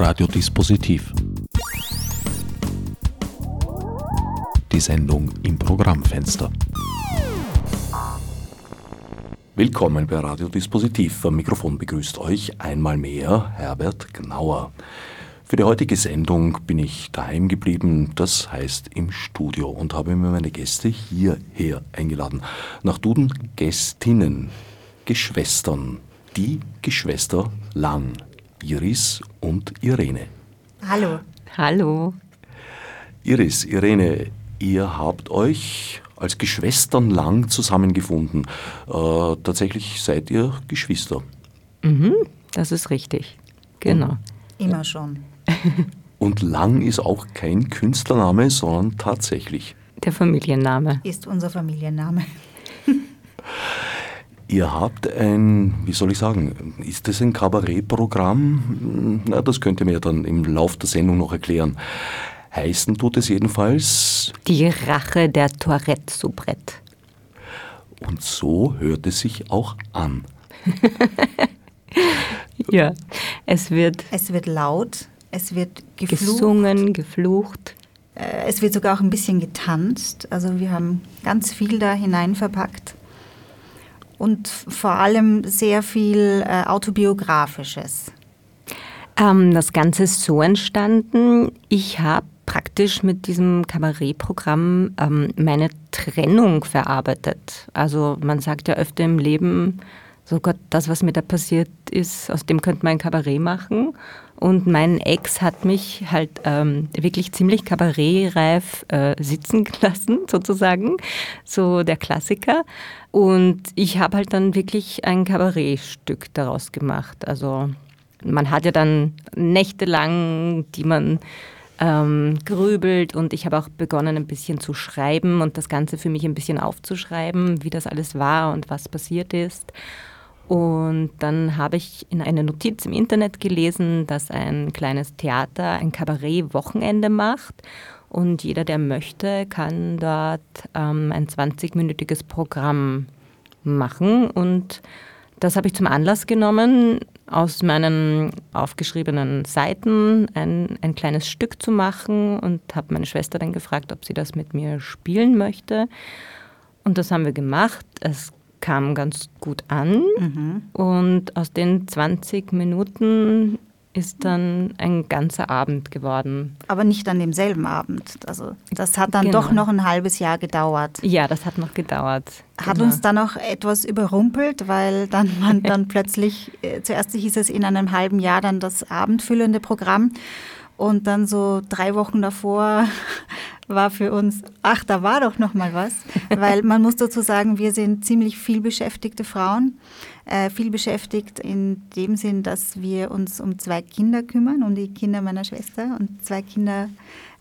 Radiodispositiv. Die Sendung im Programmfenster. Willkommen bei Radiodispositiv. Am Mikrofon begrüßt euch einmal mehr Herbert Gnauer. Für die heutige Sendung bin ich daheim geblieben, das heißt im Studio, und habe mir meine Gäste hierher eingeladen. Nach Duden Gästinnen, Geschwistern, die Geschwister Lang, Iris und Irene. Hallo. Hallo. Iris, Irene, ihr habt euch als Geschwistern Lang zusammengefunden. Äh, tatsächlich seid ihr Geschwister. Mhm, das ist richtig. Genau. Immer schon. Und Lang ist auch kein Künstlername, sondern tatsächlich. Der Familienname. Ist unser Familienname. Ihr habt ein, wie soll ich sagen, ist das ein Kabarettprogramm? Na, das könnt ihr mir dann im Lauf der Sendung noch erklären. Heißen tut es jedenfalls. Die Rache der Tourette-Soubrette. Und so hört es sich auch an. ja, es wird. Es wird laut, es wird geflucht. gesungen, geflucht. Äh, Es wird sogar auch ein bisschen getanzt. Also wir haben ganz viel da hinein verpackt. Und vor allem sehr viel äh, autobiografisches. Ähm, das Ganze ist so entstanden. Ich habe praktisch mit diesem Kabarettprogramm ähm, meine Trennung verarbeitet. Also man sagt ja öfter im Leben, so Gott, das, was mir da passiert ist, aus dem könnte man ein Kabarett machen. Und mein Ex hat mich halt ähm, wirklich ziemlich kabarettreif äh, sitzen gelassen, sozusagen, so der Klassiker. Und ich habe halt dann wirklich ein Kabarettstück daraus gemacht. Also man hat ja dann nächtelang, die man ähm, grübelt und ich habe auch begonnen ein bisschen zu schreiben und das Ganze für mich ein bisschen aufzuschreiben, wie das alles war und was passiert ist. Und dann habe ich in einer Notiz im Internet gelesen, dass ein kleines Theater ein Kabarett-Wochenende macht. Und jeder, der möchte, kann dort ähm, ein 20-minütiges Programm machen. Und das habe ich zum Anlass genommen, aus meinen aufgeschriebenen Seiten ein, ein kleines Stück zu machen und habe meine Schwester dann gefragt, ob sie das mit mir spielen möchte. Und das haben wir gemacht. Es kam ganz gut an. Und aus den 20 Minuten ist dann ein ganzer Abend geworden. Aber nicht an demselben Abend. Also das hat dann Genau. doch noch ein halbes Jahr gedauert. Ja, das hat noch gedauert. Hat Genau. uns dann auch etwas überrumpelt, weil dann man dann plötzlich, äh, zuerst hieß es in einem halben Jahr dann das abendfüllende Programm und dann so drei Wochen davor war für uns, ach, da war doch noch mal was, weil man muss dazu sagen, wir sind ziemlich viel beschäftigte Frauen, äh, viel beschäftigt in dem Sinn, dass wir uns um zwei Kinder kümmern, um die Kinder meiner Schwester. Und zwei Kinder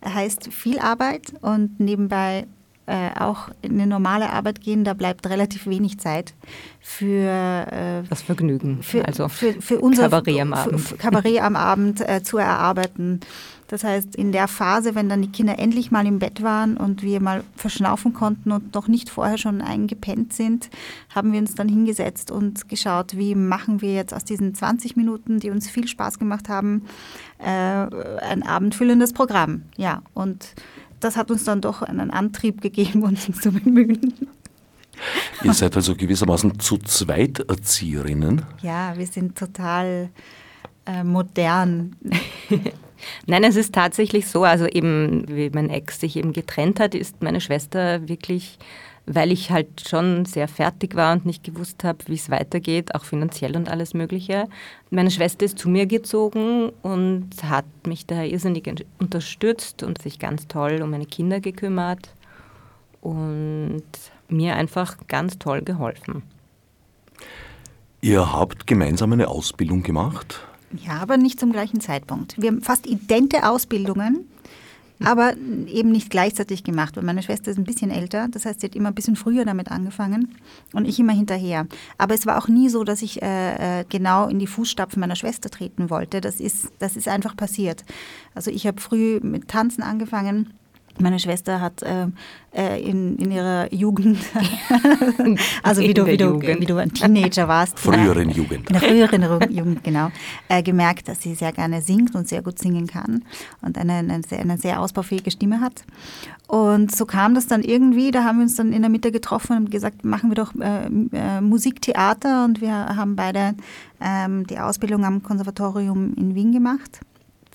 heißt viel Arbeit. Und nebenbei äh, auch in eine normale Arbeit gehen, da bleibt relativ wenig Zeit für, äh, Das Vergnügen. für, also für, für unser Kabarett am Abend. für Kabarett am Abend äh, zu erarbeiten. Das heißt, in der Phase, wenn dann die Kinder endlich mal im Bett waren und wir mal verschnaufen konnten und noch nicht vorher schon eingepennt sind, haben wir uns dann hingesetzt und geschaut, wie machen wir jetzt aus diesen 20 Minuten, die uns viel Spaß gemacht haben, äh, ein abendfüllendes Programm. Ja, und das hat uns dann doch einen Antrieb gegeben, uns zu bemühen. Ihr seid also gewissermaßen zu zweit Erzieherinnen. Ja, wir sind total äh, modern. Nein, es ist tatsächlich so, also eben, wie mein Ex sich eben getrennt hat, ist meine Schwester wirklich, weil ich halt schon sehr fertig war und nicht gewusst habe, wie es weitergeht, auch finanziell und alles Mögliche. Meine Schwester ist zu mir gezogen und hat mich daher irrsinnig un- unterstützt und sich ganz toll um meine Kinder gekümmert und mir einfach ganz toll geholfen. Ihr habt gemeinsam eine Ausbildung gemacht. Ja, aber nicht zum gleichen Zeitpunkt. Wir haben fast idente Ausbildungen, aber eben nicht gleichzeitig gemacht, weil meine Schwester ist ein bisschen älter. Das heißt, sie hat immer ein bisschen früher damit angefangen und ich immer hinterher. Aber es war auch nie so, dass ich äh, äh, genau in die Fußstapfen meiner Schwester treten wollte. Das ist, das ist einfach passiert. Also ich habe früh mit Tanzen angefangen Meine Schwester hat äh, äh, in, in ihrer Jugend, also wie du, wie, du, wie du ein Teenager warst. Früheren Jugend. In der früheren Jugend, genau. Äh, gemerkt, dass sie sehr gerne singt und sehr gut singen kann und eine, eine, sehr, eine sehr ausbaufähige Stimme hat. Und so kam das dann irgendwie, da haben wir uns dann in der Mitte getroffen und gesagt, machen wir doch äh, äh, Musiktheater und wir haben beide ähm, die Ausbildung am Konservatorium in Wien gemacht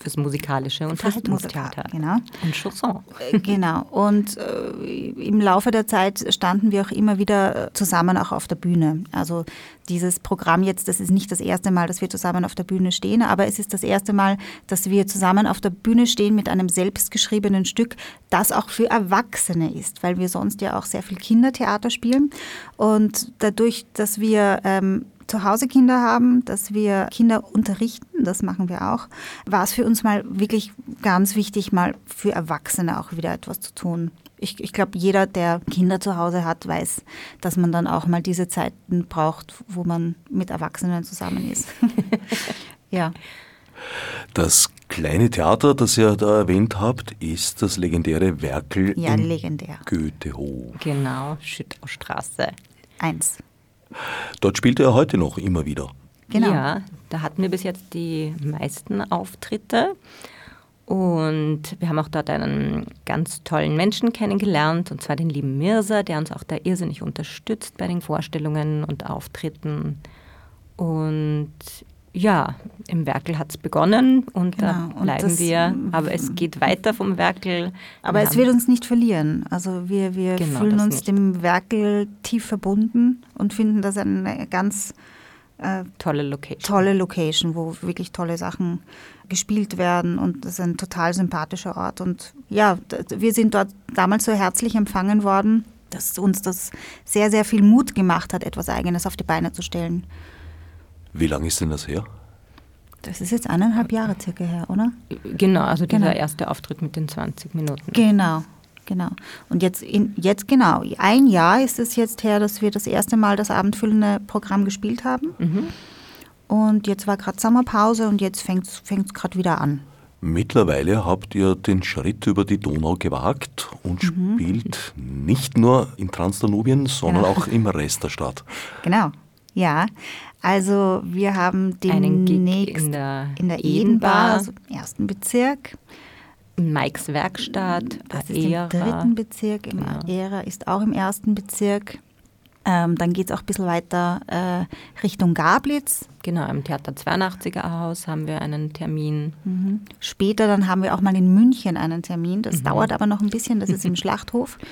fürs musikalische Unterhaltungstheater. Genau. Und Chanson. Äh, genau. Und äh, im Laufe der Zeit standen wir auch immer wieder äh, zusammen auch auf der Bühne. Also dieses Programm jetzt, das ist nicht das erste Mal, dass wir zusammen auf der Bühne stehen, aber es ist das erste Mal, dass wir zusammen auf der Bühne stehen mit einem selbstgeschriebenen Stück, das auch für Erwachsene ist, weil wir sonst ja auch sehr viel Kindertheater spielen. Und dadurch, dass wir ähm, zu Hause Kinder haben, dass wir Kinder unterrichten, das machen wir auch, war es für uns mal wirklich ganz wichtig, mal für Erwachsene auch wieder etwas zu tun. Ich, ich glaube, jeder, der Kinder zu Hause hat, weiß, dass man dann auch mal diese Zeiten braucht, wo man mit Erwachsenen zusammen ist. ja. Das kleine Theater, das ihr da erwähnt habt, ist das legendäre Werkel ja, legendär. Goethehof. Genau, Schüttaustraße. Eins. Dort spielt er heute noch immer wieder. Genau. Ja, da hatten wir bis jetzt die meisten Auftritte. Und wir haben auch dort einen ganz tollen Menschen kennengelernt, und zwar den lieben Mirza, der uns auch da irrsinnig unterstützt bei den Vorstellungen und Auftritten. Und ja, im Werkel hat es begonnen und genau. da bleiben und wir. Aber es geht weiter vom Werkel. Aber wir es wird uns nicht verlieren. Also wir, wir genau, fühlen uns nicht. dem Werkel tief verbunden und finden das eine ganz äh, tolle Location. Tolle Location, wo wirklich tolle Sachen gespielt werden und das ist ein total sympathischer Ort. Und ja, wir sind dort damals so herzlich empfangen worden, dass uns das sehr, sehr viel Mut gemacht hat, etwas Eigenes auf die Beine zu stellen. Wie lange ist denn das her? Das ist jetzt eineinhalb Jahre circa her, oder? Genau, also dieser genau. erste Auftritt mit den 20 Minuten. Genau, genau. Und jetzt, in, jetzt genau, ein Jahr ist es jetzt her, dass wir das erste Mal das abendfüllende Programm gespielt haben. Mhm. Und jetzt war gerade Sommerpause und jetzt fängt es gerade wieder an. Mittlerweile habt ihr den Schritt über die Donau gewagt und mhm. spielt nicht nur in Transdanubien, sondern ja. auch im Rest der Stadt. Genau, ja. Also wir haben demnächst in der, in der Edenbar, also im ersten Bezirk. Mikes Werkstatt, das ist im dritten Bezirk, im ja. Aera ist auch im ersten Bezirk. Ähm, dann geht es auch ein bisschen weiter äh, Richtung Gablitz. Genau, im Theater 82er Haus haben wir einen Termin. Mhm. Später dann haben wir auch mal in München einen Termin. Das mhm. dauert aber noch ein bisschen, das ist im Schlachthof.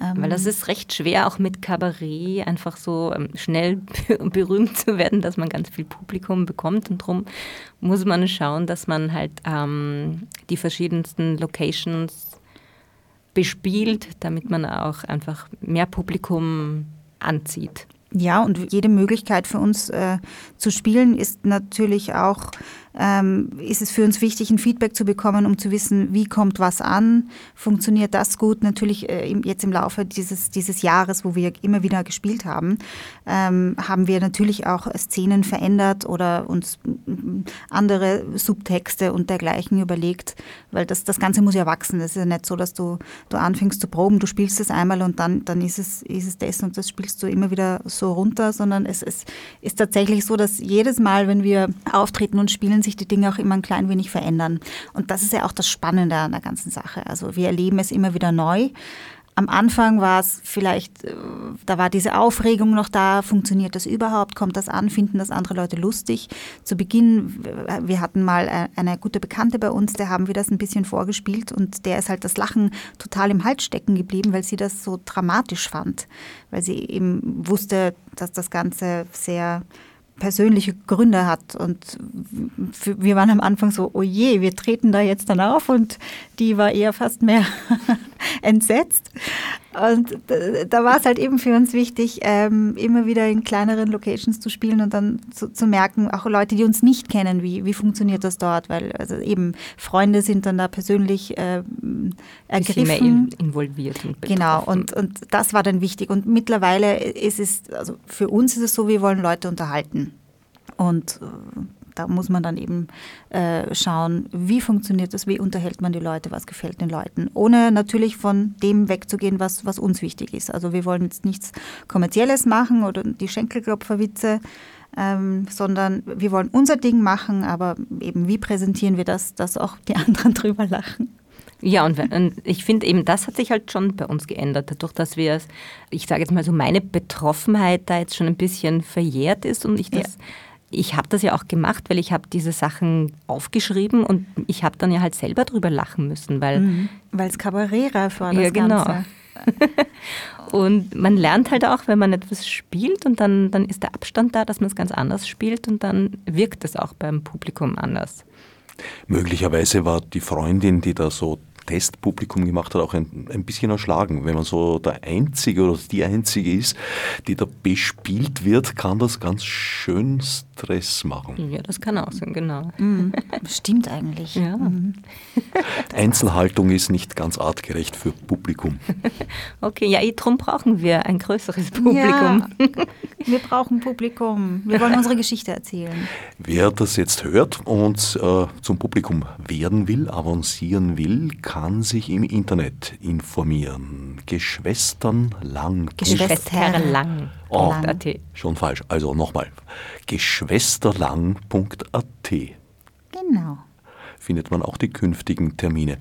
Ähm Weil das ist recht schwer, auch mit Kabarett einfach so ähm, schnell berühmt zu werden, dass man ganz viel Publikum bekommt. Und darum muss man schauen, dass man halt ähm, die verschiedensten Locations bespielt, damit man auch einfach mehr Publikum anzieht. Ja, und jede Möglichkeit für uns äh, zu spielen ist natürlich auch ähm, ist es für uns wichtig, ein Feedback zu bekommen, um zu wissen, wie kommt was an, funktioniert das gut. Natürlich äh, jetzt im Laufe dieses, dieses Jahres, wo wir immer wieder gespielt haben, ähm, haben wir natürlich auch Szenen verändert oder uns andere Subtexte und dergleichen überlegt, weil das, das Ganze muss ja wachsen. Es ist ja nicht so, dass du, du anfängst zu proben, du spielst es einmal und dann, dann ist, es, ist es das und das spielst du immer wieder so runter, sondern es, es ist tatsächlich so, dass jedes Mal, wenn wir auftreten und spielen, sich die Dinge auch immer ein klein wenig verändern. Und das ist ja auch das Spannende an der ganzen Sache. Also wir erleben es immer wieder neu. Am Anfang war es vielleicht, äh, da war diese Aufregung noch da, funktioniert das überhaupt, kommt das an, finden das andere Leute lustig. Zu Beginn, wir hatten mal äh, eine gute Bekannte bei uns, der haben wir das ein bisschen vorgespielt und der ist halt das Lachen total im Hals stecken geblieben, weil sie das so dramatisch fand, weil sie eben wusste, dass das Ganze sehr persönliche Gründe hat. Und wir waren am Anfang so, oh je, wir treten da jetzt dann auf und die war eher fast mehr entsetzt. Und da war es halt eben für uns wichtig, ähm, immer wieder in kleineren Locations zu spielen und dann zu, zu, merken, auch Leute, die uns nicht kennen, wie, wie funktioniert das dort, weil also eben Freunde sind dann da persönlich äh, ergriffen. Mehr involviert und betroffen. Genau, und, und das war dann wichtig. Und mittlerweile ist es, also für uns ist es so, wir wollen Leute unterhalten. Und äh, da muss man dann eben äh, schauen, wie funktioniert das, wie unterhält man die Leute, was gefällt den Leuten, ohne natürlich von dem wegzugehen, was, was uns wichtig ist. Also wir wollen jetzt nichts Kommerzielles machen oder die Schenkelklopferwitze, ähm, sondern wir wollen unser Ding machen, aber eben wie präsentieren wir das, dass auch die anderen drüber lachen. Ja, und, und ich finde eben, das hat sich halt schon bei uns geändert, dadurch, dass wir, ich sage jetzt mal so, meine Betroffenheit da jetzt schon ein bisschen verjährt ist und ich das. Ja. Ich habe das ja auch gemacht, weil ich habe diese Sachen aufgeschrieben und ich habe dann ja halt selber drüber lachen müssen, weil mhm. weil es kabarettreif war das ja, genau. Ganze. und man lernt halt auch, wenn man etwas spielt und dann, dann ist der Abstand da, dass man es ganz anders spielt und dann wirkt es auch beim Publikum anders. Möglicherweise war die Freundin, die da so Testpublikum gemacht hat, auch ein, ein bisschen erschlagen. Wenn man so der Einzige oder die Einzige ist, die da bespielt wird, kann das ganz schön Stress machen. Ja, das kann auch sein, genau. Mhm. Stimmt eigentlich. Ja. Mhm. Einzelhaltung ist nicht ganz artgerecht für Publikum. Okay, ja, darum brauchen wir ein größeres Publikum. Ja, wir brauchen Publikum. Wir wollen unsere Geschichte erzählen. Wer das jetzt hört und äh, zum Publikum werden will, avancieren will, kann sich im Internet informieren. Geschwesternlang. Geschwisterlang. Oh, schon falsch. Also nochmal. Geschwesterlang.at. Genau. Findet man auch die künftigen Termine.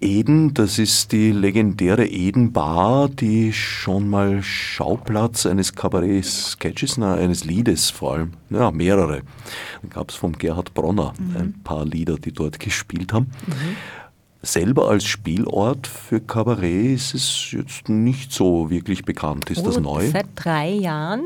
Eden, das ist die legendäre Eden Bar, die schon mal Schauplatz eines Kabarett-Sketches, eines Liedes vor allem, ja, mehrere. Da gab es vom Gerhard Bronner mhm. ein paar Lieder, die dort gespielt haben. Mhm. Selber als Spielort für Kabarett ist es jetzt nicht so wirklich bekannt. Ist oh, das neu? Seit drei Jahren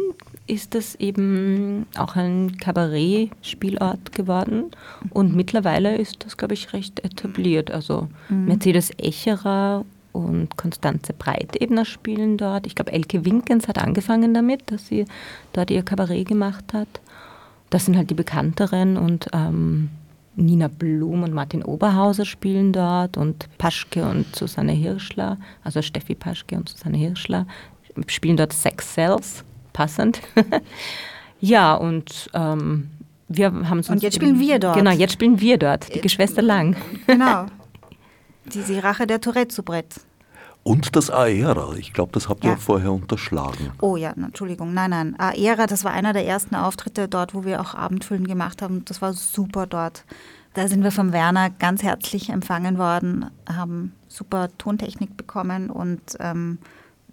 ist es eben auch ein Kabarett-Spielort geworden und mittlerweile ist das, glaube ich, recht etabliert. Also mhm. Mercedes Echerer und Konstanze Breitebner spielen dort. Ich glaube, Elke Winkens hat angefangen damit, dass sie dort ihr Kabarett gemacht hat. Das sind halt die bekannteren und ähm, Nina Blum und Martin Oberhauser spielen dort und Paschke und Susanne Hirschler, also Steffi Paschke und Susanne Hirschler, spielen dort Sex Cells, passend. ja, und ähm, wir haben Und jetzt spielen wir dort. Genau, jetzt spielen wir dort, die Geschwister Lang. Genau. Die Rache der Tourette-Soubrette. Und das Aera, ich glaube, das habt ihr ja. vorher unterschlagen. Oh ja, Entschuldigung, nein, nein. Aera, das war einer der ersten Auftritte dort, wo wir auch Abendfüllen gemacht haben. Das war super dort. Da sind wir vom Werner ganz herzlich empfangen worden, haben super Tontechnik bekommen und ähm,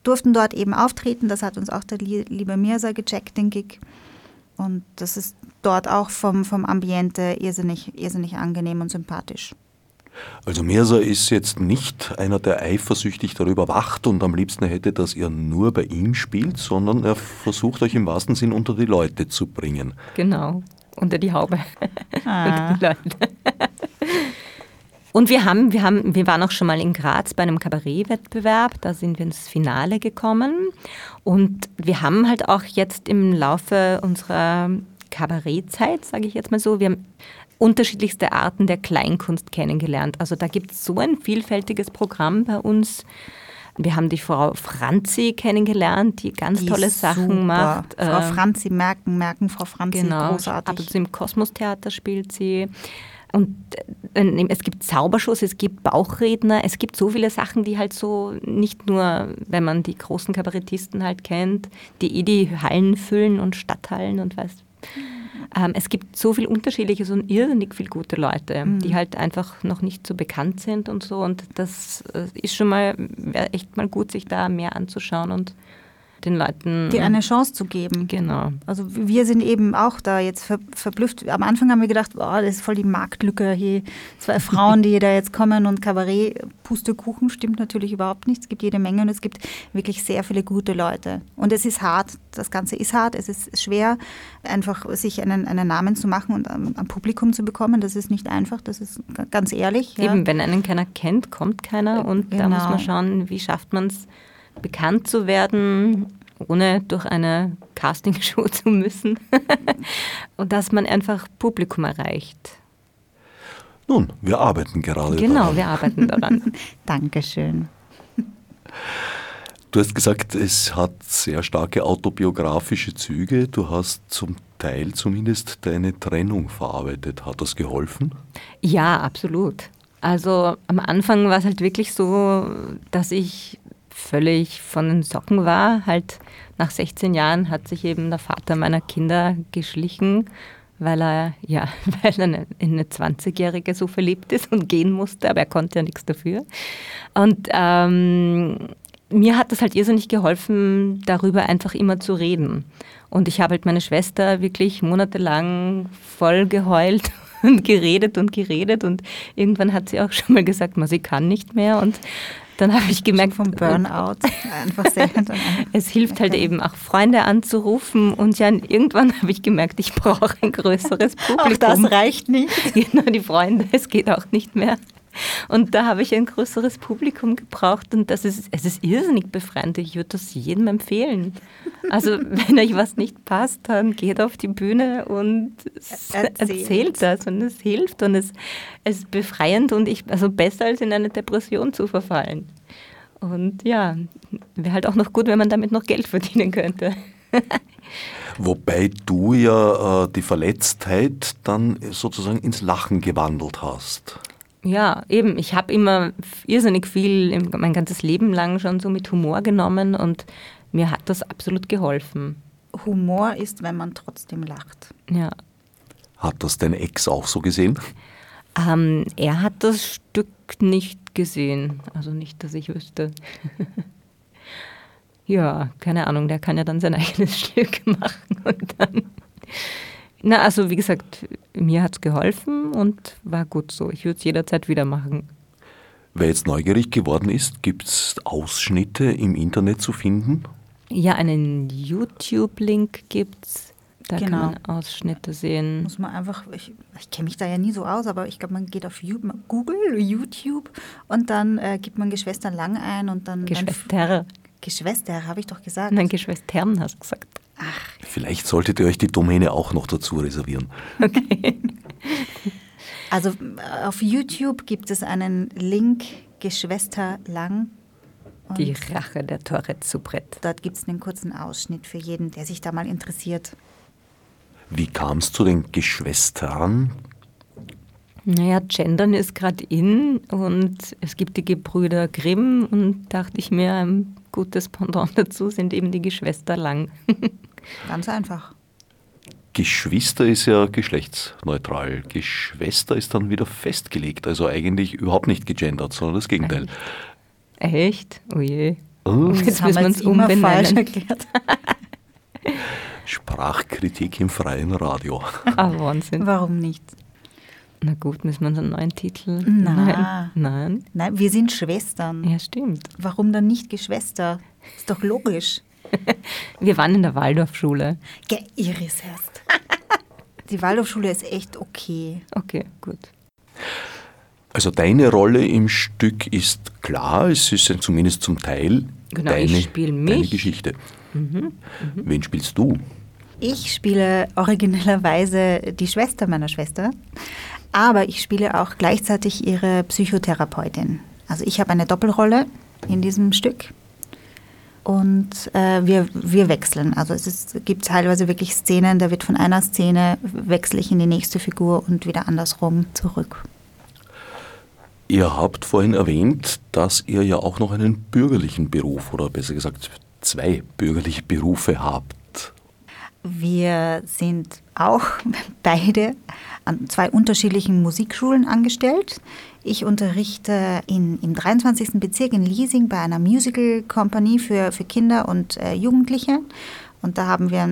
durften dort eben auftreten. Das hat uns auch der liebe Mirsa gecheckt, den Gig. Und das ist dort auch vom, vom Ambiente irrsinnig, irrsinnig angenehm und sympathisch. Also Mirza ist jetzt nicht einer, der eifersüchtig darüber wacht und am liebsten hätte, dass ihr nur bei ihm spielt, sondern er versucht euch im wahrsten Sinn unter die Leute zu bringen. Genau, unter die Haube. Ah. Und wir haben, wir haben, wir waren auch schon mal in Graz bei einem Kabarettwettbewerb, da sind wir ins Finale gekommen. Und wir haben halt auch jetzt im Laufe unserer Kabarettzeit, sage ich jetzt mal so, wir haben unterschiedlichste Arten der Kleinkunst kennengelernt. Also da gibt es so ein vielfältiges Programm bei uns. Wir haben die Frau Franzi kennengelernt, die ganz die tolle Sachen super. macht. Frau ähm, Franzi, merken, merken, Frau Franzi, genau, großartig. Ab und zu im Kosmos-Theater spielt sie. Und äh, es gibt Zaubershows, es gibt Bauchredner, es gibt so viele Sachen, die halt so nicht nur, wenn man die großen Kabarettisten halt kennt, die eh die Hallen füllen und Stadthallen und was ähm, es gibt so viel Unterschiedliches und irrsinnig viele gute Leute, mhm. die halt einfach noch nicht so bekannt sind und so. Und das äh, ist schon mal, echt mal gut, sich da mehr anzuschauen und den Leuten. Die eine Chance zu geben. Genau. Also wir sind eben auch da jetzt ver verblüfft. Am Anfang haben wir gedacht, boah, das ist voll die Marktlücke hier. Zwei Frauen, die da jetzt kommen und Kabarett, Pustekuchen, stimmt natürlich überhaupt nicht. Es gibt jede Menge und es gibt wirklich sehr viele gute Leute. Und es ist hart. Das Ganze ist hart. Es ist schwer, einfach sich einen, einen Namen zu machen und am, am Publikum zu bekommen. Das ist nicht einfach. Das ist ganz ehrlich. Eben, ja. wenn einen keiner kennt, kommt keiner. Und genau. da muss man schauen, wie schafft man es, bekannt zu werden, ohne durch eine Castingshow zu müssen. und dass man einfach Publikum erreicht. Nun, wir arbeiten gerade genau, daran. Genau, wir arbeiten daran. Dankeschön. Du hast gesagt, es hat sehr starke autobiografische Züge. Du hast zum Teil zumindest deine Trennung verarbeitet. Hat das geholfen? Ja, absolut. Also am Anfang war es halt wirklich so, dass ich völlig von den Socken war. Halt nach 16 Jahren hat sich eben der Vater meiner Kinder geschlichen, weil er ja, weil er in eine 20-Jährige so verliebt ist und gehen musste, aber er konnte ja nichts dafür. Und ähm, mir hat das halt irrsinnig geholfen, darüber einfach immer zu reden. Und ich habe halt meine Schwester wirklich monatelang voll geheult und geredet und geredet und irgendwann hat sie auch schon mal gesagt, sie kann nicht mehr und dann habe ich gemerkt vom Burnout einfach sehr es hilft halt eben auch Freunde anzurufen und ja irgendwann habe ich gemerkt, ich brauche ein größeres Publikum. Auch das reicht nicht. Genau die Freunde, es geht auch nicht mehr. Und da habe ich ein größeres Publikum gebraucht und das ist, es ist irrsinnig befreiend. Ich würde das jedem empfehlen. Also wenn euch was nicht passt, dann geht auf die Bühne und erzählt, erzählt das und es hilft und es, es ist befreiend und ich, also besser als in eine Depression zu verfallen. Und ja, wäre halt auch noch gut, wenn man damit noch Geld verdienen könnte. Wobei du ja äh, die Verletztheit dann sozusagen ins Lachen gewandelt hast. Ja, eben. Ich habe immer irrsinnig viel, mein ganzes Leben lang schon so mit Humor genommen und mir hat das absolut geholfen. Humor ist, wenn man trotzdem lacht. Ja. Hat das dein Ex auch so gesehen? Ähm, er hat das Stück nicht gesehen. Also nicht, dass ich wüsste. ja, keine Ahnung, der kann ja dann sein eigenes Stück machen und dann na, also wie gesagt, mir hat es geholfen und war gut so. Ich würde es jederzeit wieder machen. Wer jetzt neugierig geworden ist, gibt es Ausschnitte im Internet zu finden? Ja, einen YouTube-Link gibt es. Da genau. kann man Ausschnitte sehen. Muss man einfach, ich, ich kenne mich da ja nie so aus, aber ich glaube, man geht auf Google, YouTube und dann äh, gibt man Geschwister Lang ein und dann. Geschwister. Geschwister, habe ich doch gesagt. Nein, Geschwistern hast du gesagt. Ach. Vielleicht solltet ihr euch die Domäne auch noch dazu reservieren. Okay. Also äh, auf YouTube gibt es einen Link, Geschwister lang. Die Rache der Tourette Soubrette. Dort gibt es einen kurzen Ausschnitt für jeden, der sich da mal interessiert. Wie kam es zu den Geschwistern? Naja, Gendern ist gerade in und es gibt die Gebrüder Grimm und dachte ich mir, ein gutes Pendant dazu sind eben die Geschwister Lang. Ganz einfach. Geschwister ist ja geschlechtsneutral. Geschwister ist dann wieder festgelegt, also eigentlich überhaupt nicht gegendert, sondern das Gegenteil. Echt? Oh je. Oh. Jetzt, jetzt müssen wir uns umbenennen. falsch erklärt. Sprachkritik im freien Radio. Ah, Wahnsinn. Warum nicht? Na gut, müssen wir uns einen neuen Titel? Nein. Nein. Nein, wir sind Schwestern. Ja, stimmt. Warum dann nicht Geschwister? Ist doch logisch. Wir waren in der Waldorfschule. Ge Iris erst. Die Waldorfschule ist echt okay. Okay, gut. Also deine Rolle im Stück ist klar, es ist zumindest zum Teil genau, deine, ich mich. deine Geschichte. Mhm, mhm. Wen spielst du? Ich spiele originellerweise die Schwester meiner Schwester, aber ich spiele auch gleichzeitig ihre Psychotherapeutin. Also ich habe eine Doppelrolle in diesem Stück und äh, wir, wir wechseln. Also es ist, gibt teilweise wirklich Szenen, da wird von einer Szene wechsle ich in die nächste Figur und wieder andersrum zurück. Ihr habt vorhin erwähnt, dass ihr ja auch noch einen bürgerlichen Beruf oder besser gesagt zwei bürgerliche Berufe habt. Wir sind auch beide an zwei unterschiedlichen Musikschulen angestellt. Ich unterrichte in, im 23. Bezirk in Leasing bei einer Musical Company für, für Kinder und äh, Jugendliche. Und da haben wir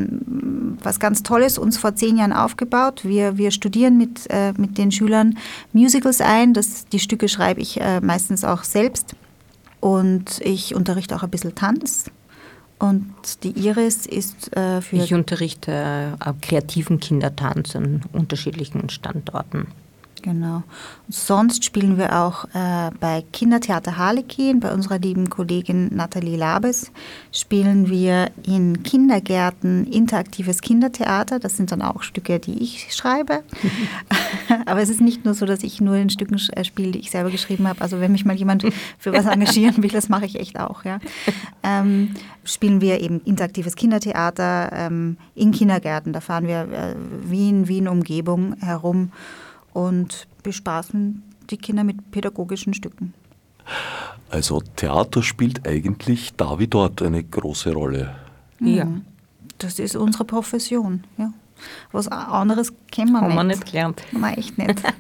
was ganz Tolles uns vor zehn Jahren aufgebaut. Wir, wir studieren mit, äh, mit den Schülern Musicals ein. Das, die Stücke schreibe ich äh, meistens auch selbst. Und ich unterrichte auch ein bisschen Tanz. Und die Iris ist äh, für. Ich unterrichte äh, kreativen Kindertanz an unterschiedlichen Standorten. Genau. sonst spielen wir auch äh, bei Kindertheater Harlekin, bei unserer lieben Kollegin Nathalie Labes, spielen wir in Kindergärten interaktives Kindertheater. Das sind dann auch Stücke, die ich schreibe. Aber es ist nicht nur so, dass ich nur in Stücken äh, spiele, die ich selber geschrieben habe. Also wenn mich mal jemand für was engagieren will, das mache ich echt auch. Ja. Ähm, spielen wir eben interaktives Kindertheater ähm, in Kindergärten. Da fahren wir äh, Wien, Wien-Umgebung herum und bespaßen die Kinder mit pädagogischen Stücken. Also Theater spielt eigentlich da wie dort eine große Rolle. Ja. Das ist unsere Profession. Ja. Was anderes kennen wir Haben nicht. wir nicht gelernt. Nein, echt nicht.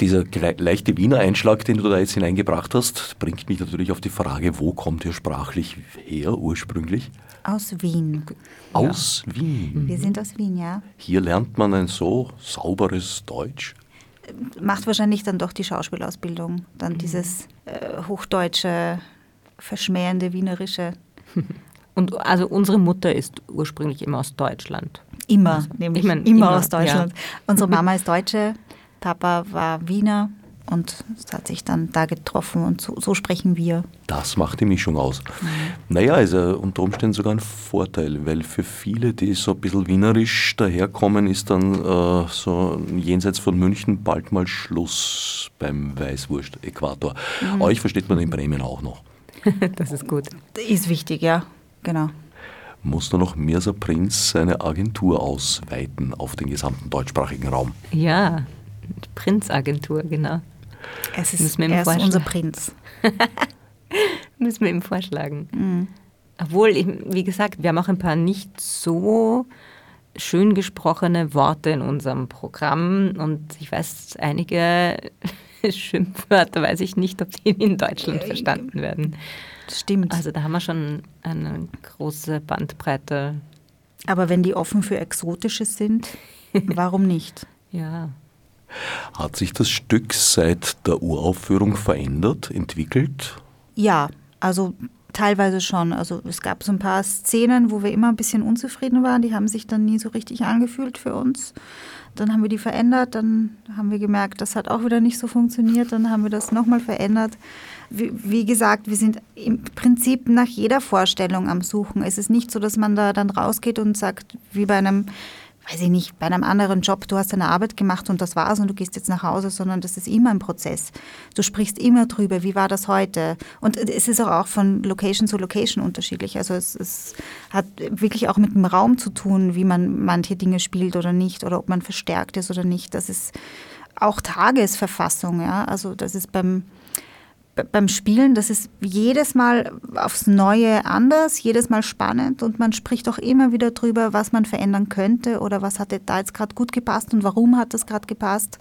Dieser leichte Wiener Einschlag, den du da jetzt hineingebracht hast, bringt mich natürlich auf die Frage, wo kommt ihr sprachlich her ursprünglich? Aus Wien. Aus Wien. Wir sind aus Wien, ja. Hier lernt man ein so sauberes Deutsch. Macht wahrscheinlich dann doch die Schauspielausbildung. Dann dieses äh, hochdeutsche, verschmähende Wienerische. Und also unsere Mutter ist ursprünglich immer aus Deutschland. Immer, nämlich ich mein, immer, immer, aus Deutschland. Unsere Mama ist Deutsche, Papa war Wiener und es hat sich dann da getroffen und so, so sprechen wir. Das macht die Mischung aus. Naja, ist ja unter Umständen sogar ein Vorteil, weil für viele, die so ein bisschen wienerisch daherkommen, ist dann äh, so jenseits von München bald mal Schluss beim Weißwurst-Äquator. Euch versteht man in Bremen auch noch. Das ist gut. Ist wichtig, ja, genau. Muss nur noch Mirza Prinz seine Agentur ausweiten auf den gesamten deutschsprachigen Raum. Ja, die Prinzagentur, genau. Es ist, er ist unser Prinz. Müssen wir ihm vorschlagen. Obwohl, ich- wie gesagt, wir haben auch ein paar nicht so schön gesprochene Worte in unserem Programm und ich weiß, einige Schimpfwörter weiß ich nicht, ob die in Deutschland verstanden werden. Das stimmt. Also da haben wir schon eine große Bandbreite. Aber wenn die offen für Exotisches sind, warum nicht? Ja. Hat sich das Stück seit der Uraufführung verändert, entwickelt? Ja, also teilweise schon. Also es gab so ein paar Szenen, wo wir immer ein bisschen unzufrieden waren. Die haben sich dann nie so richtig angefühlt für uns. Dann haben wir die verändert, dann haben wir gemerkt, das hat auch wieder nicht so funktioniert. Dann haben wir das nochmal verändert. Wie, wie gesagt, wir sind im Prinzip nach jeder Vorstellung am Suchen. Es ist nicht so, dass man da dann rausgeht und sagt, wie bei einem weiß ich nicht, bei einem anderen Job, du hast deine Arbeit gemacht und das war's und du gehst jetzt nach Hause, sondern das ist immer ein Prozess. Du sprichst immer drüber, wie war das heute? Und es ist auch, von Location zu Location unterschiedlich. Also es, es hat wirklich auch mit dem Raum zu tun, wie man manche Dinge spielt oder nicht oder ob man verstärkt ist oder nicht. Das ist auch Tagesverfassung, ja. Also das ist beim beim Spielen, das ist jedes Mal aufs Neue anders, jedes Mal spannend und man spricht auch immer wieder drüber, was man verändern könnte oder was hat da jetzt gerade gut gepasst und warum hat das gerade gepasst.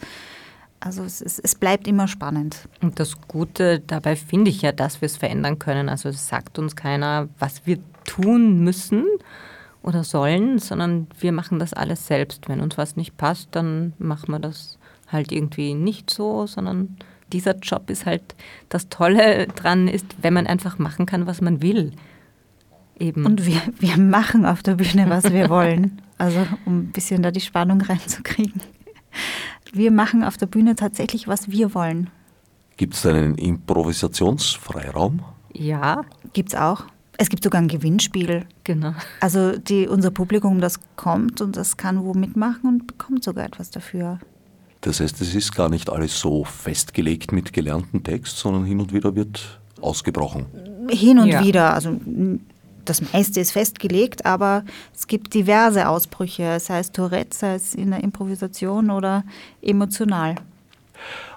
Also es, es, es bleibt immer spannend. Und das Gute dabei finde ich ja, dass wir es verändern können. Also es sagt uns keiner, was wir tun müssen oder sollen, sondern wir machen das alles selbst. Wenn uns was nicht passt, dann machen wir das halt irgendwie nicht so, sondern dieser Job ist halt, das Tolle dran ist, wenn man einfach machen kann, was man will. Eben. Und wir, wir machen auf der Bühne, was wir wollen. Also um ein bisschen da die Spannung reinzukriegen. Wir machen auf der Bühne tatsächlich, was wir wollen. Gibt es einen Improvisationsfreiraum? ja, Gibt es auch. Es gibt sogar ein Gewinnspiel. genau. Also die, unser Publikum, das kommt und das kann wo mitmachen und bekommt sogar etwas dafür. Das heißt, es ist gar nicht alles so festgelegt mit gelernten Text, sondern hin und wieder wird ausgebrochen. Hin und Ja. wieder. Also das meiste ist festgelegt, aber es gibt diverse Ausbrüche, sei es Tourette, sei es in der Improvisation oder emotional.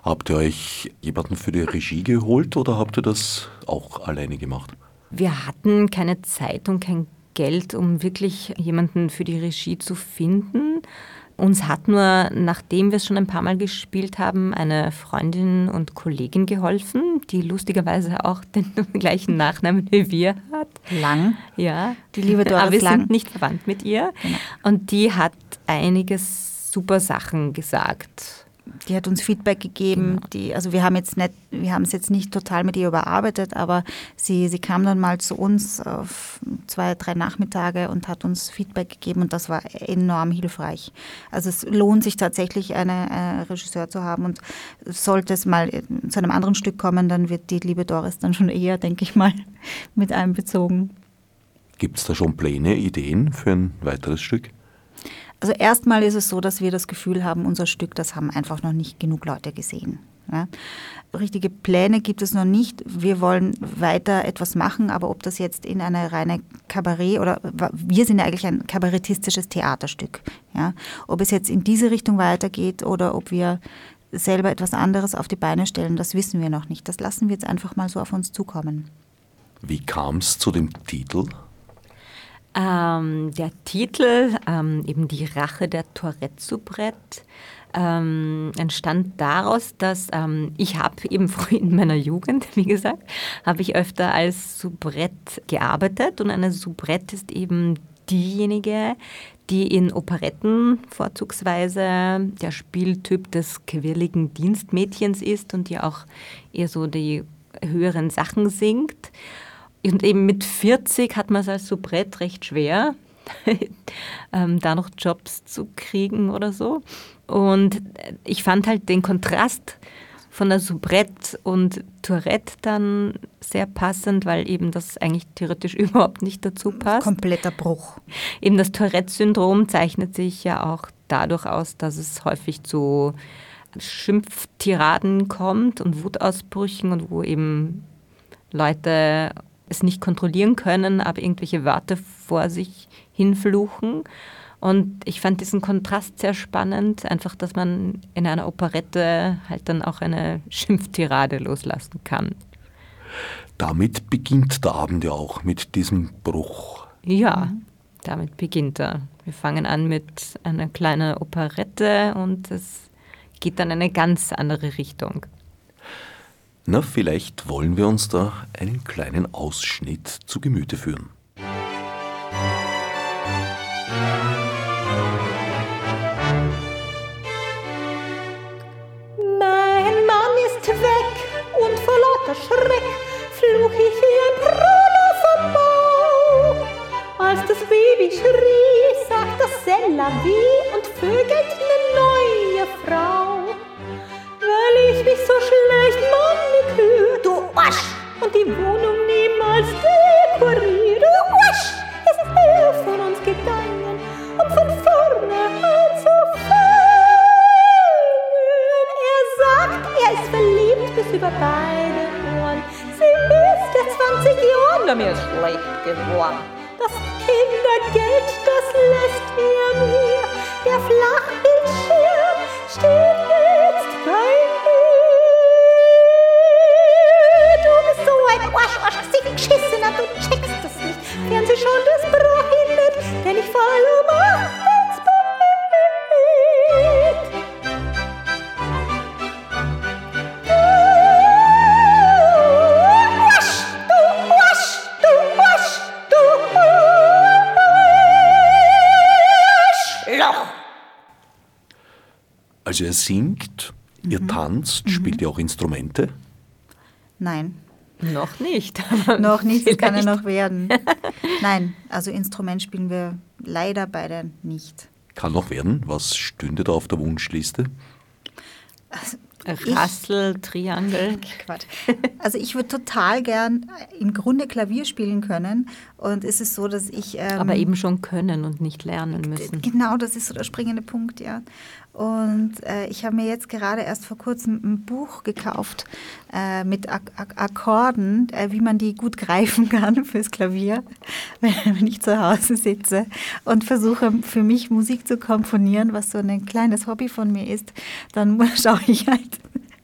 Habt ihr euch jemanden für die Regie geholt oder habt ihr das auch alleine gemacht? Wir hatten keine Zeit und kein Geld, um wirklich jemanden für die Regie zu finden. Uns hat nur, nachdem wir es schon ein paar Mal gespielt haben, eine Freundin und Kollegin geholfen, die lustigerweise auch den gleichen Nachnamen wie wir hat. Lang. Ja, Die liebe Doris Aber wir Lang. sind nicht verwandt mit ihr. Und die hat einige super Sachen gesagt. Die hat uns Feedback gegeben. Genau. Die, also wir haben jetzt nicht, wir haben es jetzt nicht total mit ihr überarbeitet, aber sie, sie kam dann mal zu uns auf zwei, drei Nachmittage und hat uns Feedback gegeben und das war enorm hilfreich. Also es lohnt sich tatsächlich, einen eine Regisseur zu haben und sollte es mal zu einem anderen Stück kommen, dann wird die liebe Doris dann schon eher, denke ich mal, mit einbezogen. Gibt es da schon Pläne, Ideen für ein weiteres Stück? Also erstmal ist es so, dass wir das Gefühl haben, unser Stück, das haben einfach noch nicht genug Leute gesehen. Ja. Richtige Pläne gibt es noch nicht. Wir wollen weiter etwas machen, aber ob das jetzt in eine reine Kabarett oder wir sind ja eigentlich ein kabarettistisches Theaterstück. Ja. Ob es jetzt in diese Richtung weitergeht oder ob wir selber etwas anderes auf die Beine stellen, das wissen wir noch nicht. Das lassen wir jetzt einfach mal so auf uns zukommen. Wie kam es zu dem Titel? Ähm, der Titel, ähm, eben die Rache der Tourette-Soubrette, ähm, entstand daraus, dass ähm, ich habe eben früh in meiner Jugend, wie gesagt, habe ich öfter als Soubrette gearbeitet und eine Soubrette ist eben diejenige, die in Operetten vorzugsweise der Spieltyp des quirligen Dienstmädchens ist und die auch eher so die höheren Sachen singt. Und eben mit 40 hat man es als Soubrette recht schwer, ähm, da noch Jobs zu kriegen oder so. Und ich fand halt den Kontrast von der Soubrette und Tourette dann sehr passend, weil eben das eigentlich theoretisch überhaupt nicht dazu passt. Kompletter Bruch. Eben das Tourette-Syndrom zeichnet sich ja auch dadurch aus, dass es häufig zu Schimpftiraden kommt und Wutausbrüchen und wo eben Leute es nicht kontrollieren können, aber irgendwelche Wörter vor sich hinfluchen. Und ich fand diesen Kontrast sehr spannend, einfach, dass man in einer Operette halt dann auch eine Schimpftirade loslassen kann. Damit beginnt der Abend ja auch mit diesem Bruch. Ja, damit beginnt er. Wir fangen an mit einer kleinen Operette und es geht dann in eine ganz andere Richtung. Na, vielleicht wollen wir uns da einen kleinen Ausschnitt zu Gemüte führen. Mein Mann ist weg und vor lauter Schreck fluch ich wie ein Prahler vom Bau. Als das Baby schrie, sagt das Sella wie und vögelt eine neue Frau. Weil ich mich so schlecht Maniküre, du Arsch, und die Wohnung niemals dekoriert, du Arsch, ist er von uns gegangen, um von vorne anzufangen. Er sagt, er ist verliebt bis über beide Ohren. Sie ist der 20 Jahren, na mir ist schlecht geworden. Das Kindergeld, das lässt Also er singt, ihr mhm. tanzt, mhm. spielt ihr auch Instrumente? Nein. Noch nicht. noch nicht, das kann ja noch werden. Nein, also Instrument spielen wir leider beide nicht. Kann noch werden. Was stünde da auf der Wunschliste? Also, Rassel, Triangel. Quatsch. Also ich würde total gern im Grunde Klavier spielen können. Und es ist so, dass ich... Ähm, Aber eben schon können und nicht lernen müssen. Genau, das ist so der springende Punkt, ja. Und äh, ich habe mir jetzt gerade erst vor kurzem ein Buch gekauft äh, mit Ak Ak Akkorden, äh, wie man die gut greifen kann fürs Klavier, wenn ich zu Hause sitze und versuche für mich Musik zu komponieren, was so ein kleines Hobby von mir ist. Dann schaue ich halt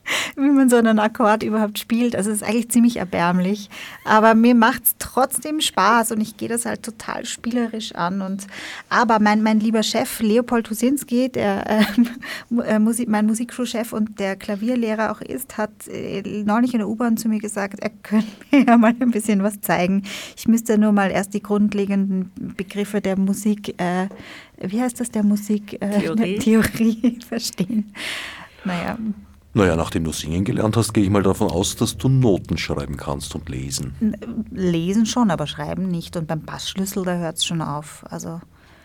wie man so einen Akkord überhaupt spielt. Also es ist eigentlich ziemlich erbärmlich. Aber mir macht es trotzdem Spaß und ich gehe das halt total spielerisch an. Und, aber mein, mein lieber Chef Leopold Husinski, der äh, äh Musik, mein Musikschulchef und der Klavierlehrer auch ist, hat äh, neulich in der U-Bahn zu mir gesagt, er könnte mir ja mal ein bisschen was zeigen. Ich müsste nur mal erst die grundlegenden Begriffe der Musik, äh, wie heißt das, der Musik? Theorie. Theorie verstehen. naja, Naja, nachdem du singen gelernt hast, gehe ich mal davon aus, dass du Noten schreiben kannst und lesen. lesen schon, aber schreiben nicht. Und beim Bassschlüssel, da hört es schon auf. Also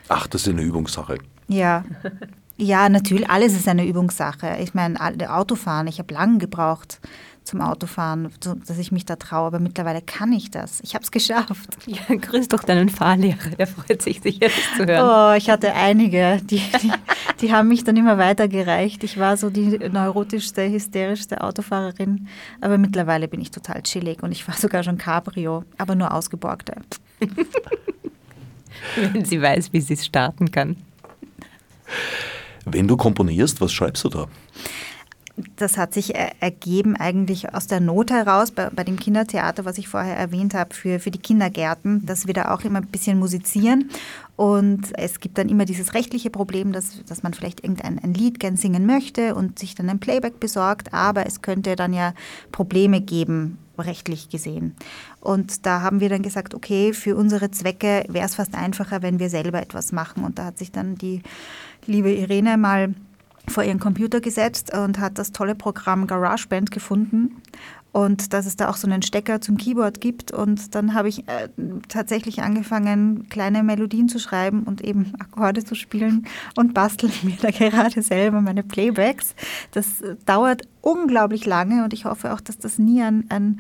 Ach, das ist eine Übungssache. ja. Ja, natürlich, alles ist eine Übungssache. Ich meine, Autofahren, ich habe lange gebraucht zum Autofahren, so, dass ich mich da traue, aber mittlerweile kann ich das. Ich habe es geschafft. Ja, grüß doch deinen Fahrlehrer, der freut sich sicher, das zu hören. Oh, ich hatte einige, die, die, die haben mich dann immer weitergereicht. Ich war so die neurotischste, hysterischste Autofahrerin, aber mittlerweile bin ich total chillig und ich fahre sogar schon Cabrio, aber nur ausgeborgte. Wenn sie weiß, wie sie es starten kann. Wenn du komponierst, was schreibst du da? Das hat sich er- ergeben eigentlich aus der Not heraus bei, bei dem Kindertheater, was ich vorher erwähnt habe, für, für die Kindergärten, dass wir da auch immer ein bisschen musizieren. Und es gibt dann immer dieses rechtliche Problem, dass, dass man vielleicht irgendein ein Lied gern singen möchte und sich dann ein Playback besorgt, aber es könnte dann ja Probleme geben, rechtlich gesehen. Und da haben wir dann gesagt, okay, für unsere Zwecke wäre es fast einfacher, wenn wir selber etwas machen. Und da hat sich dann die liebe Irene mal vor ihren Computer gesetzt und hat das tolle Programm GarageBand gefunden und dass es da auch so einen Stecker zum Keyboard gibt. Und dann habe ich äh, tatsächlich angefangen, kleine Melodien zu schreiben und eben Akkorde zu spielen und basteln mir da gerade selber meine Playbacks. Das äh, dauert unglaublich lange und ich hoffe auch, dass das nie ein, ein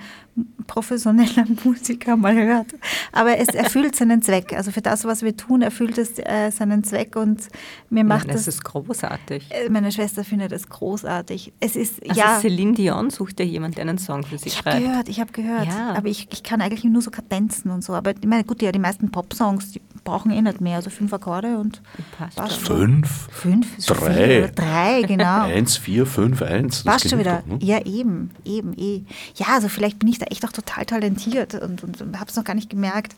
professioneller Musiker mal hört. Aber es erfüllt seinen Zweck. Also für das, was wir tun, erfüllt es äh, seinen Zweck und mir macht Ja, das das ist großartig. äh, Meine Schwester findet es großartig. Es ist, Also ja, Celine Dion sucht ja jemand, der einen Song für sie ich habe schreibt. gehört, ich habe gehört. Ja. Aber ich, ich kann eigentlich nur so Kadenzen und so. Aber ich meine, gut, ja, die meisten Popsongs, die brauchen eh nicht mehr. Also fünf Akkorde und Passt passt. Fünf? Fünf? ist Drei. viel? Drei, genau. Eins, vier, fünf, eins. Das Passt schon wieder. doch, ne? Ja, eben, eben, eh. Ja, also vielleicht bin ich da echt auch total talentiert und, und, und habe es noch gar nicht gemerkt.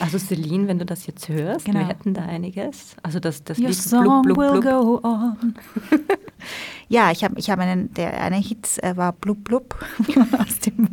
Also Celine, wenn du das jetzt hörst, Genau. wir hätten da einiges. Also das, das Your Lied song Blub, will Blub, Blub. go on. ja, ich habe ich hab einen, der eine Hit äh, war Blub Blub aus dem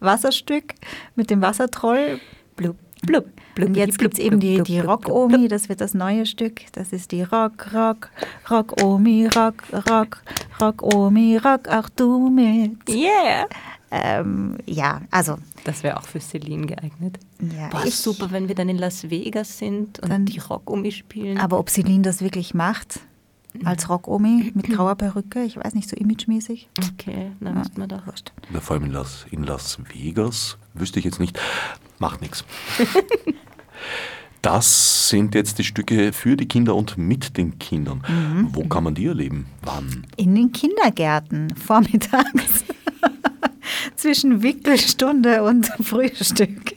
Wasserstück mit dem Wassertroll. Blub, blub, blub, Und jetzt gibt es eben die, die Rock-Omi, das wird das neue Stück. Das ist die Rock, Rock, Rock-Omi, Rock, Rock, Rock-Omi, Rock, auch du mit. Yeah! Ähm, ja, also, Das wäre auch für Celine geeignet. ja, Boah, ich, super, wenn wir dann in Las Vegas sind und Dann- die Rock-Omi spielen. aber ob Celine das wirklich macht, als Rock-Omi mit grauer Perücke, ich weiß nicht, so imagemäßig. okay, dann müssten wir doch. Wurscht. Ja, vor allem in Las, in Las Vegas, wüsste ich jetzt nicht. Macht nichts. Das sind jetzt die Stücke für die Kinder und mit den Kindern. Mhm. Wo kann man die erleben? Wann? In den Kindergärten, vormittags. Zwischen Wickelstunde und Frühstück.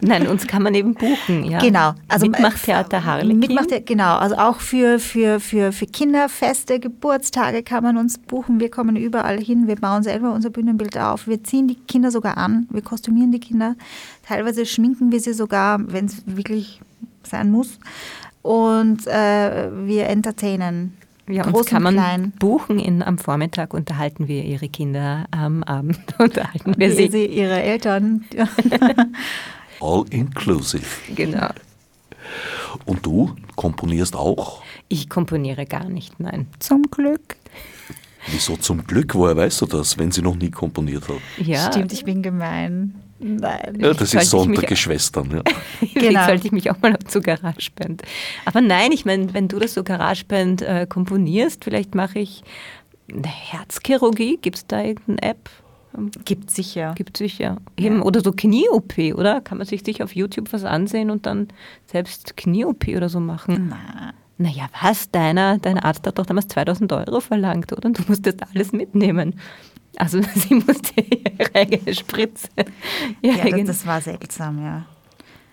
Nein, uns kann man eben buchen. Ja. Genau. Also Mitmachtheater Harlequin. Mitmachtheater, genau. Also auch für, für, für, für Kinderfeste, Geburtstage kann man uns buchen. Wir kommen überall hin. Wir bauen selber unser Bühnenbild auf. Wir ziehen die Kinder sogar an. Wir kostümieren die Kinder. Teilweise schminken wir sie sogar, wenn es wirklich sein muss. Und äh, wir entertainen. Ja, Groß uns kann und man klein. buchen. In, am Vormittag unterhalten wir ihre Kinder, am Abend unterhalten wir Wir sie. sie ihre Eltern. All inclusive. Genau. Und du komponierst auch? Ich komponiere gar nicht, nein. Zum Glück. Wieso zum Glück? Woher weißt du das, wenn sie noch nie komponiert hat? Ja, Stimmt, ich bin gemein. Nein. Ja, das ist so ich mich- unter Geschwistern. Ja. Vielleicht Genau. sollte ich mich auch mal zu GarageBand. Aber nein, ich meine, wenn du das so GarageBand äh, komponierst, vielleicht mache ich eine Herzchirurgie. Gibt es da irgendeine App? Gibt sicher. Gibt sicher. Eben, Oder so Knie-OP, oder? Kann man sich sich auf YouTube was ansehen und dann selbst Knie-OP oder so machen? Na, Naja, was? Deiner, dein Arzt hat doch damals 2000 Euro verlangt, oder? Du musstest alles mitnehmen. Also sie musste ihre Spritze. ja, das, das war seltsam, ja.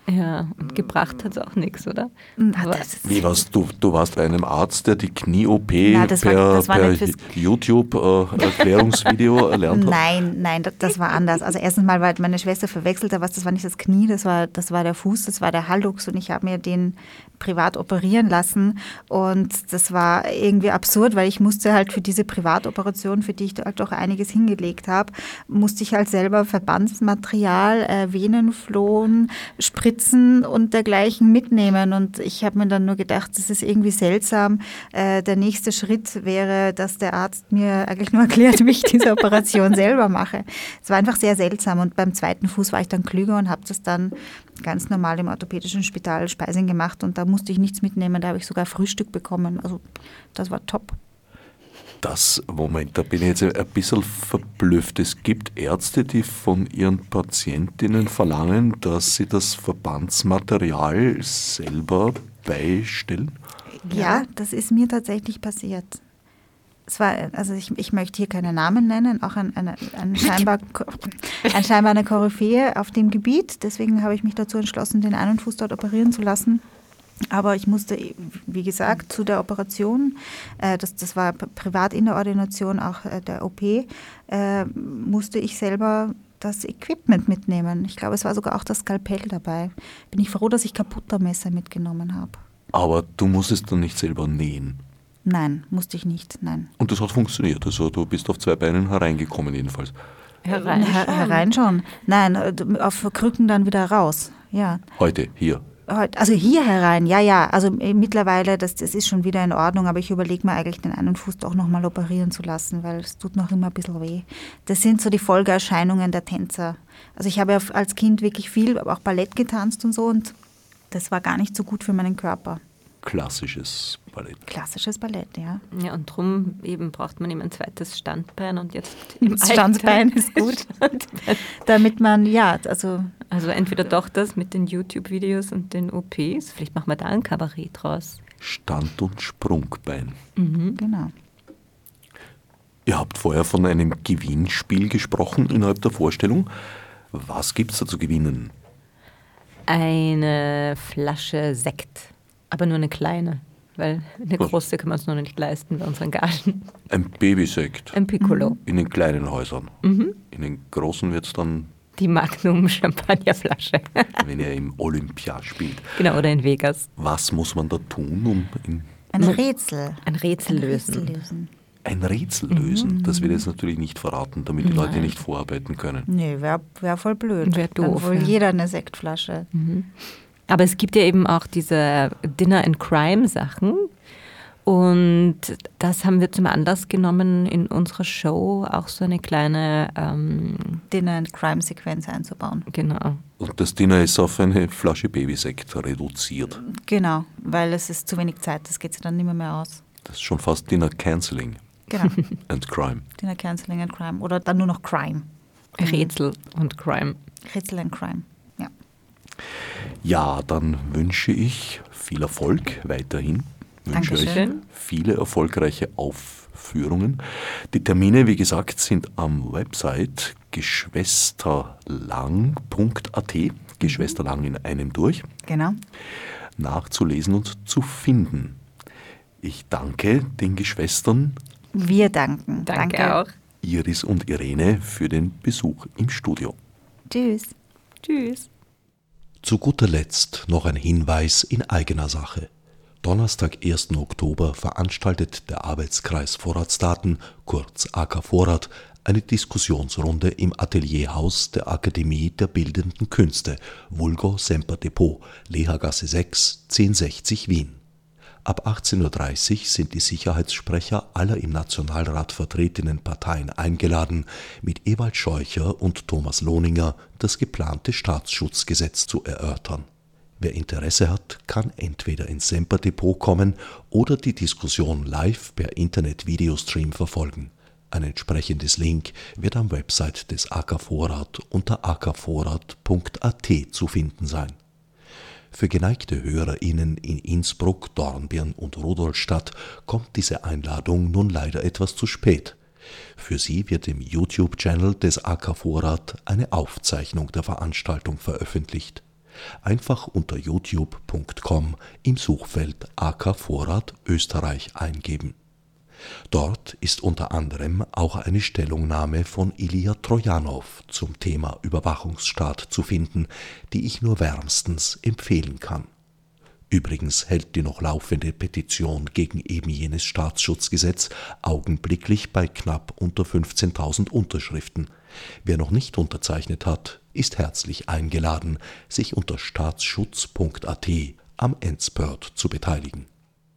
Ja, und gebracht hat es auch nichts, oder? Na, das ist- Wie warst du? Du warst bei einem Arzt, der die Knie-OP Na, das war- per, war per YouTube-Erklärungsvideo erlernt hat? Nein, nein, das, das war anders. Also erstens mal war meine Schwester verwechselt, da was, das war nicht das Knie, das war, das war der Fuß, das war der Hallux und ich habe mir den privat operieren lassen und das war irgendwie absurd, weil ich musste halt für diese Privatoperation, für die ich halt auch einiges hingelegt habe, musste ich halt selber Verbandsmaterial, äh, Venenflohen, Spritzen und dergleichen mitnehmen. Und ich habe mir dann nur gedacht, das ist irgendwie seltsam. Äh, der nächste Schritt wäre, dass der Arzt mir eigentlich nur erklärt, wie ich diese Operation selber mache. Es war einfach sehr seltsam. Und beim zweiten Fuß war ich dann klüger und habe das dann ganz normal im orthopädischen Spital Speising gemacht. Und da musste ich nichts mitnehmen. Da habe ich sogar Frühstück bekommen. Also das war top. Das, Moment, da bin ich jetzt ein bisschen verblüfft. Es gibt Ärzte, die von ihren Patientinnen verlangen, dass sie das Verbandsmaterial selber beistellen? Ja, das ist mir tatsächlich passiert. Es war, also ich, ich möchte hier keine Namen nennen, auch ein, ein, ein, scheinbar, ein scheinbar eine Koryphäe auf dem Gebiet. Deswegen habe ich mich dazu entschlossen, den einen Fuß dort operieren zu lassen. Aber ich musste, wie gesagt, zu der Operation, äh, das, das war privat in der Ordination, auch äh, der OP, äh, musste ich selber das Equipment mitnehmen. Ich glaube, es war sogar auch das Skalpell dabei. Bin ich froh, dass ich Kaputtermesser mitgenommen habe. Aber du musstest dann nicht selber nähen. Nein, musste ich nicht, nein. Und das hat funktioniert. Also du bist auf zwei Beinen hereingekommen jedenfalls. Herein, Her herein schon. Nein, auf Krücken dann wieder raus. Ja. Heute, hier. Also hier herein, ja, ja. Also äh, mittlerweile, das, das ist schon wieder in Ordnung, aber ich überlege mir eigentlich, den einen Fuß doch nochmal operieren zu lassen, weil es tut noch immer ein bisschen weh. Das sind so die Folgeerscheinungen der Tänzer. Also ich habe ja als Kind wirklich viel, aber auch Ballett getanzt und so und das war gar nicht so gut für meinen Körper. Klassisches Ballett. Klassisches Ballett, ja. Ja, und darum eben braucht man eben ein zweites Standbein und jetzt im Standbein ist gut. Damit man, ja, also. Also entweder doch das mit den YouTube-Videos und den OPs, vielleicht machen wir da ein Kabarett draus. Stand- und Sprungbein. Mhm. Genau. Ihr habt vorher von einem Gewinnspiel gesprochen innerhalb der Vorstellung. Was gibt es da zu gewinnen? Eine Flasche Sekt, aber nur eine kleine weil eine große kann man es noch nicht leisten bei unseren Gagen. Ein Babysekt. Ein Piccolo. In den kleinen Häusern. Mhm. In den großen wird es dann. Die Magnum Champagnerflasche. wenn er im Olympia spielt. Genau, oder in Vegas. Was muss man da tun, um. ein Rätsel. Ein Rätsel lösen. Ein Rätsel lösen. Ein Rätsel lösen. Mhm. Das wird jetzt natürlich nicht verraten, damit die Leute nicht vorarbeiten können. Nee, wäre wär voll blöd. Wäre doof. Dann wohl ja. jeder eine Sektflasche. Mhm. Aber es gibt ja eben auch diese Dinner and Crime Sachen. Und das haben wir zum Anlass genommen, in unserer Show auch so eine kleine ähm, Dinner and Crime Sequenz einzubauen. Genau. Und das Dinner ist auf eine Flasche Babysekt reduziert. Genau, weil es ist zu wenig Zeit, das geht sich dann nicht mehr, mehr aus. Das ist schon fast Dinner Canceling. Genau. and Crime. Dinner Canceling and Crime. Oder dann nur noch Crime. Rätsel und Crime. Rätsel and Crime. Ja, dann wünsche ich viel Erfolg weiterhin. Wünsche Dankeschön. euch viele erfolgreiche Aufführungen. Die Termine, wie gesagt, sind am Website geschwesterlang.at, Geschwesterlang in einem durch. Genau. Nachzulesen und zu finden. Ich danke den Geschwistern. Wir danken. Danke, danke auch. Iris und Irene für den Besuch im Studio. Tschüss. Tschüss. Zu guter Letzt noch ein Hinweis in eigener Sache. Donnerstag, 1. Oktober veranstaltet der Arbeitskreis Vorratsdaten, kurz AK Vorrat, eine Diskussionsrunde im Atelierhaus der Akademie der Bildenden Künste, Vulgo Semper Depot, Lehagasse 6, 1060 Wien. Ab 18.30 Uhr sind die Sicherheitssprecher aller im Nationalrat vertretenen Parteien eingeladen, mit Ewald Scheucher und Thomas Lohninger das geplante Staatsschutzgesetz zu erörtern. Wer Interesse hat, kann entweder ins Semper-Depot kommen oder die Diskussion live per Internet-Videostream verfolgen. Ein entsprechendes Link wird am Website des AK Vorrat unter akvorrat.at zu finden sein. Für geneigte HörerInnen in Innsbruck, Dornbirn und Rudolstadt kommt diese Einladung nun leider etwas zu spät. Für sie wird im YouTube-Channel des AK Vorrat eine Aufzeichnung der Veranstaltung veröffentlicht. Einfach unter youtube.com im Suchfeld AK Vorrat Österreich eingeben. Dort ist unter anderem auch eine Stellungnahme von Ilya Trojanow zum Thema Überwachungsstaat zu finden, die ich nur wärmstens empfehlen kann. Übrigens hält die noch laufende Petition gegen eben jenes Staatsschutzgesetz augenblicklich bei knapp unter 15.000 Unterschriften. Wer noch nicht unterzeichnet hat, ist herzlich eingeladen, sich unter staatsschutz.at am Endspurt zu beteiligen.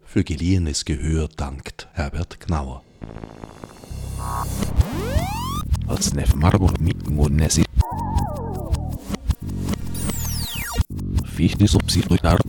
Für geliehenes Gehör dankt Herbert Gnauer. Als Margot mit Monesi. Fichtes Obsidruitar.